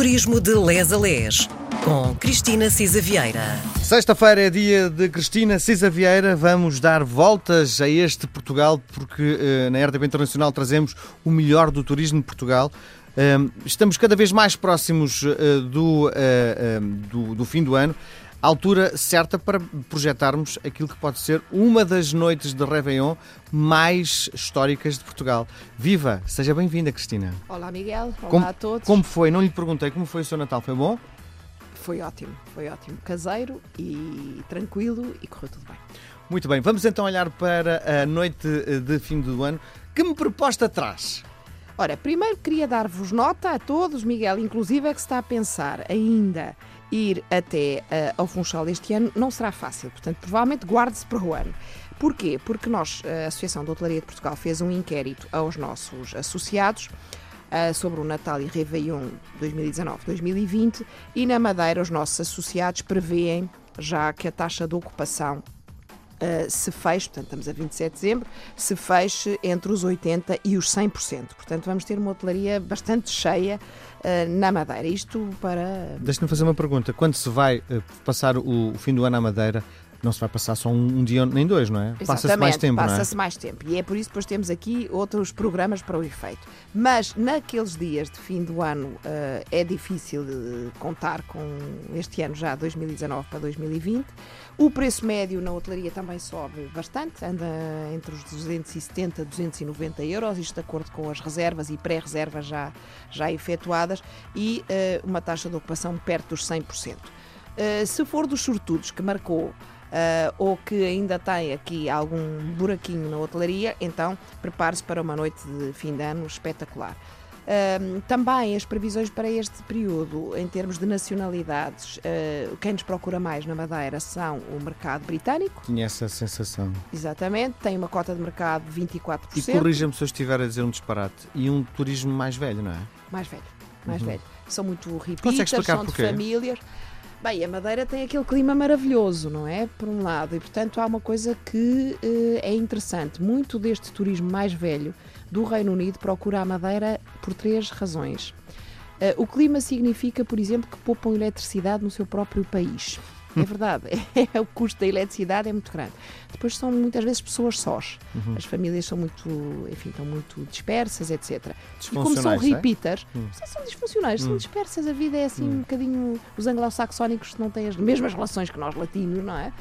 Turismo de Les a Les, com Cristina Cisa Vieira. Sexta-feira é dia de Cristina Cisa Vieira. Vamos dar voltas a este Portugal, porque uh, na RDP Internacional trazemos o melhor do turismo de Portugal. Uh, estamos cada vez mais próximos uh, do, do, do fim do ano altura certa para projetarmos aquilo que pode ser uma das noites de Réveillon mais históricas de Portugal. Viva! Seja bem-vinda, Cristina. Olá, Miguel. Olá como, a todos. Como foi? Não lhe perguntei como foi o seu Natal. Foi bom? Foi ótimo, foi ótimo. Caseiro e tranquilo e correu tudo bem. Muito bem, vamos então olhar para a noite de fim do ano. Que me proposta traz? Ora, primeiro queria dar-vos nota a todos, Miguel, inclusive é que está a pensar ainda ir até uh, ao Funchal este ano não será fácil, portanto, provavelmente guarde-se para o ano. Porquê? Porque nós, a Associação de Hotelaria de Portugal, fez um inquérito aos nossos associados uh, sobre o Natal e Réveillon 2019-2020 e na Madeira os nossos associados prevêem já que a taxa de ocupação Uh, se feche, portanto estamos a 27 de dezembro, se feche entre os 80% e os 100%. Portanto, vamos ter uma hotelaria bastante cheia uh, na Madeira. Isto para. Deixa-me fazer uma pergunta. Quando se vai uh, passar o, o, fim do ano à Madeira, não se vai passar só um, um dia nem dois, não é? Passa-se mais tempo, passa-se é? mais tempo. E é por isso que depois temos aqui outros programas para o efeito. Mas naqueles dias de fim do ano uh, é difícil contar com este ano já, 2019 para 2020. O preço médio na hotelaria também sobe bastante, anda entre os 270 e 290 euros, isto de acordo com as reservas e pré-reservas já, já efetuadas, e uh, uma taxa de ocupação perto dos 100%. Uh, se for dos sortudos que marcou Uh, ou que ainda tem aqui algum buraquinho na hotelaria, então prepare-se para uma noite de fim de ano espetacular. Uh, também as previsões para este período, em termos de nacionalidades, uh, quem nos procura mais na Madeira são o mercado britânico. Tinha essa sensação. Exatamente, tem uma cota de mercado de 24%. E corrija-me se eu estiver a dizer um disparate. E um turismo mais velho, não é? Mais velho, mais uhum. velho. São muito repeaters, são de famílias. Bem, a Madeira tem aquele clima maravilhoso, não é? Por um lado, e portanto há uma coisa que uh, é interessante. Muito deste turismo mais velho do Reino Unido procura a Madeira por três razões. Uh, o clima significa, por exemplo, que poupam eletricidade no seu próprio país. É verdade, é, o custo da eletricidade é muito grande. Depois são muitas vezes pessoas sós. Uhum. As famílias são muito, enfim, estão muito dispersas, etc. E como são repeaters, é? Hum. são disfuncionais, hum. são dispersas, a vida é assim hum. um bocadinho. Os anglo-saxónicos não têm as mesmas relações que nós latinos, não é?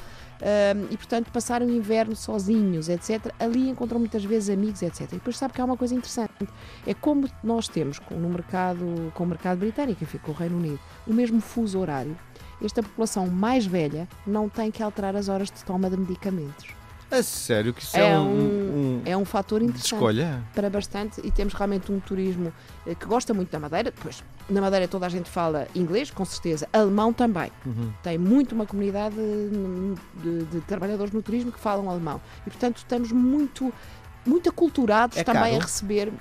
Um, e portanto passaram o inverno sozinhos, etc. Ali encontram muitas vezes amigos, etc. E depois sabe que há uma coisa interessante: é como nós temos no mercado, com o mercado britânico, enfim, com o Reino Unido, o mesmo fuso horário esta população mais velha não tem que alterar as horas de toma de medicamentos. É sério que isso é, é um, um, é um fator interessante escolha. para bastante e temos realmente um turismo eh, que gosta muito da Madeira. Pois na Madeira toda a gente fala inglês, com certeza, alemão também. Uhum. Tem muito uma comunidade de, de, trabalhadores no turismo que falam alemão e portanto estamos muito muito aculturados é também caro? a receber.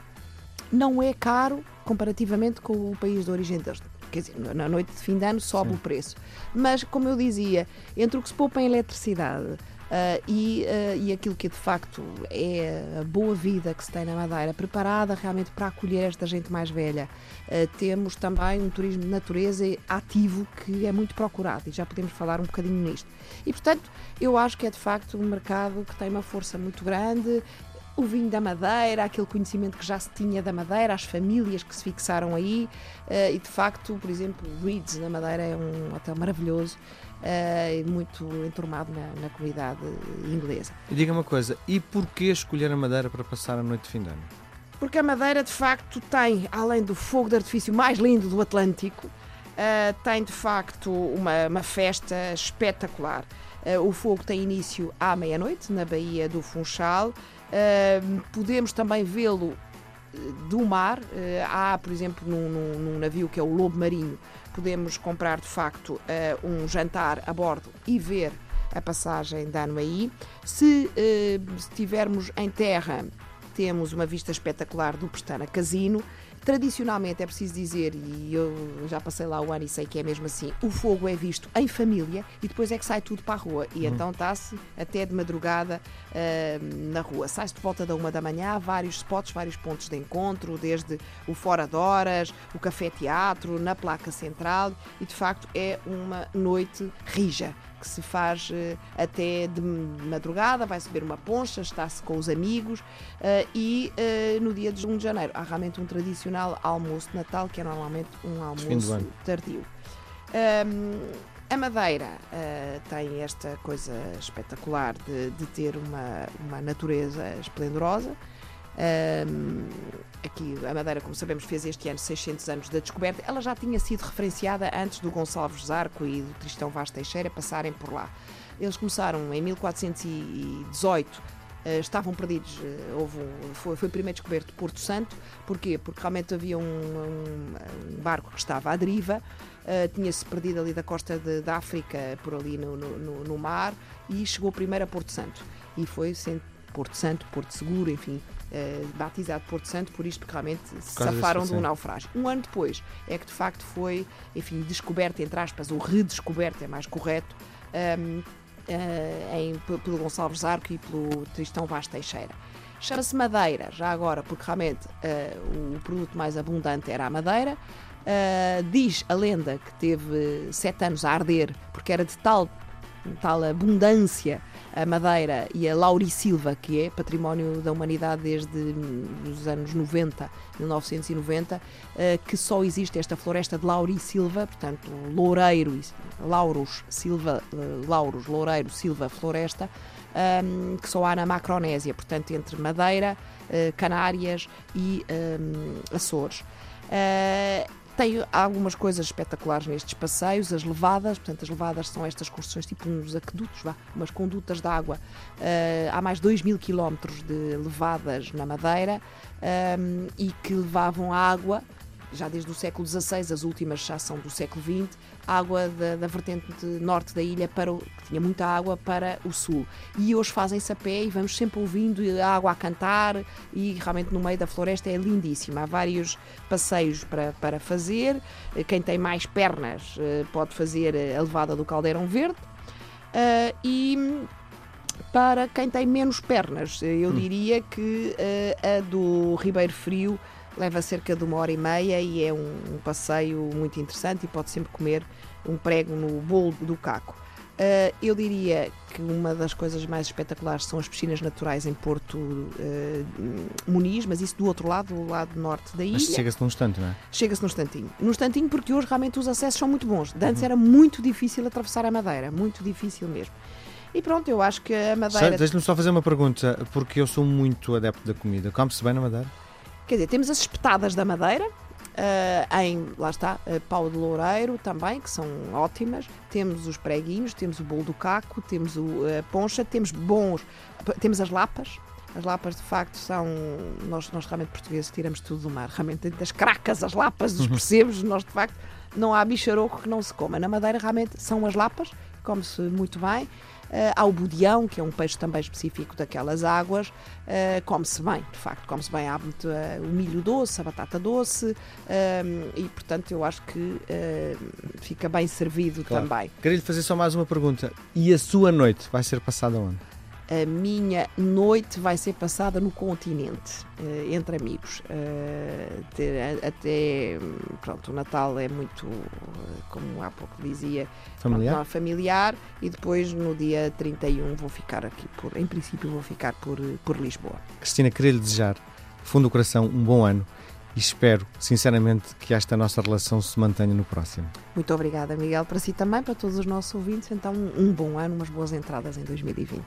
Não é caro comparativamente com o país de origem deles quer dizer, na noite de fim de ano sobe Sim. o preço. Mas, como eu dizia, entre o que se poupa em eletricidade, Uh, e, uh, e aquilo que de facto é a boa vida que se tem na Madeira, preparada realmente para acolher esta gente mais velha. Uh, temos também um turismo de natureza ativo que é muito procurado e já podemos falar um bocadinho nisto. E portanto, eu acho que é de facto um mercado que tem uma força muito grande o vinho da Madeira, aquele conhecimento que já se tinha da Madeira, as famílias que se fixaram aí, uh, e de facto, por exemplo, Reeds na Madeira é um hotel maravilhoso uh, e muito enturmado na, na comunidade inglesa. E diga uma coisa, e porquê escolher a Madeira para passar a noite de fim de ano? Porque a Madeira, de facto, tem, além do fogo de artifício mais lindo do Atlântico, uh, tem de facto uma, uma festa espetacular. o fogo tem início à meia-noite, na Baía do Funchal. Uh, podemos também vê-lo do mar. Uh, há, por exemplo, num, num, num, navio que é o Lobo Marinho, podemos comprar de facto uh, um jantar a bordo e ver a passagem da ano aí. Se estivermos em terra, temos uma vista espetacular do Pestana Casino. Tradicionalmente, é preciso dizer, e eu já passei lá o ano e sei que é mesmo assim, o fogo é visto em família e depois é que sai tudo para a rua. E uhum. então está-se até de madrugada uh, na rua. Sai-se de volta da uma da manhã, há vários spots, vários pontos de encontro, desde o Fora de Horas, o Café Teatro, na placa central, e de facto é uma noite rija que se faz uh, até de madrugada, vai se beber uma poncha, está-se com os amigos uh, e uh, no dia de 1 de janeiro há realmente um tradicional almoço de Natal, que é normalmente um almoço tardio. Um, a Madeira uh, tem esta coisa espetacular de, de ter uma, uma natureza esplendorosa. Aqui a Madeira, como sabemos, fez este ano 600 anos da descoberta. Ela já tinha sido referenciada antes do Gonçalves Zarco e do Tristão Vaz Teixeira passarem por lá. Eles começaram em 1418 Uh, estavam perdidos. Uh, houve um, foi, foi primeiro descoberto Porto Santo. Porquê? Porque realmente havia um, um, um barco que estava à deriva, uh, tinha-se perdido ali da costa de, da África, por ali no, no, no, mar, e chegou primeiro a Porto Santo. E foi Porto Santo, Porto Seguro, enfim, uh, batizado Porto Santo por isto, porque realmente se safaram de um naufrágio. Um ano depois é que de facto foi, enfim, descoberto, entre aspas, ou redescoberto, é mais correto, um, ehm, uh, eh, em, pelo Gonçalves Arco e pelo Tristão Vaz Teixeira. Chama-se Madeira, já agora, porque realmente uh, o produto mais abundante era a madeira. Uh, diz a lenda que teve sete anos a arder, porque era de tal, tal abundância a Madeira e a Laurisilva, que é património da humanidade desde os anos 90, 1990, eh, que só existe esta floresta de Laurisilva, portanto, loureiro, Lauros, Silva, eh, Lauros, loureiro, Silva, floresta, ehm, que só há na Macronésia, portanto, entre Madeira, eh, Canárias e ehm, Açores. Tem algumas coisas espetaculares nestes passeios, as levadas, portanto, as levadas são estas construções tipo uns aquedutos, vá, umas condutas de água. Uh, há mais de 2 mil quilómetros de levadas na Madeira um, e que levavam água já desde o século XVI, as últimas já são do século XX, água da, da vertente norte da ilha para o, que tinha muita água para o sul. E hoje fazem-se a pé e vamos sempre ouvindo a água a cantar e realmente no meio da floresta é lindíssima. Há vários passeios para, para fazer. Quem tem mais pernas eh, pode fazer a levada do Caldeirão Verde. Uh, e para quem tem menos pernas, eu hum. diria que a do Ribeiro Frio leva cerca de uma hora e meia e é um, um passeio muito interessante e pode sempre comer um prego no bolo do caco. Uh, eu diria que uma das coisas mais espetaculares são as piscinas naturais em Porto uh, Muniz, mas isso do outro lado, do lado norte da ilha. Mas chega-se num instante, não é? Chega-se num instantinho. Num instantinho porque hoje realmente os acessos são muito bons. De antes uhum. era muito difícil atravessar a Madeira, muito difícil mesmo. E pronto, eu acho que a Madeira. Deixa-me só fazer uma pergunta, porque eu sou muito adepto da comida. Come-se bem na Madeira? Quer dizer, temos as espetadas da Madeira, uh, em, lá está, uh, pau de loureiro também, que são ótimas. Temos os preguinhos, temos o bolo do caco, temos o, a poncha, temos bons, temos as lapas. As lapas, de facto, são. Nós, nós realmente portugueses tiramos tudo do mar. Realmente, das cracas, as lapas, os uhum. percebes, nós, de facto, não há bicharoco que não se coma. Na Madeira, realmente, são as lapas, come-se muito bem. Uh, há o budião, que é um peixe também específico daquelas águas, uh, come-se bem, de facto, come-se bem. Há muito, uh, o milho doce, a batata doce, e portanto eu acho que fica bem servido claro. também. Queria lhe fazer só mais uma pergunta. E a sua noite vai ser passada onde? A minha noite vai ser passada no continente, uh, entre amigos. Uh, até, pronto, o Natal é muito, uh, como há pouco dizia, familiar? familiar e depois no dia 31 vou ficar aqui, por, em princípio vou ficar por, por Lisboa. Cristina, queria lhe desejar, fundo do coração, um bom ano e espero, sinceramente, que esta nossa relação se mantenha no próximo. Muito obrigada, Miguel, para si também, para todos os nossos ouvintes. Então, um bom ano, umas boas entradas em 2020.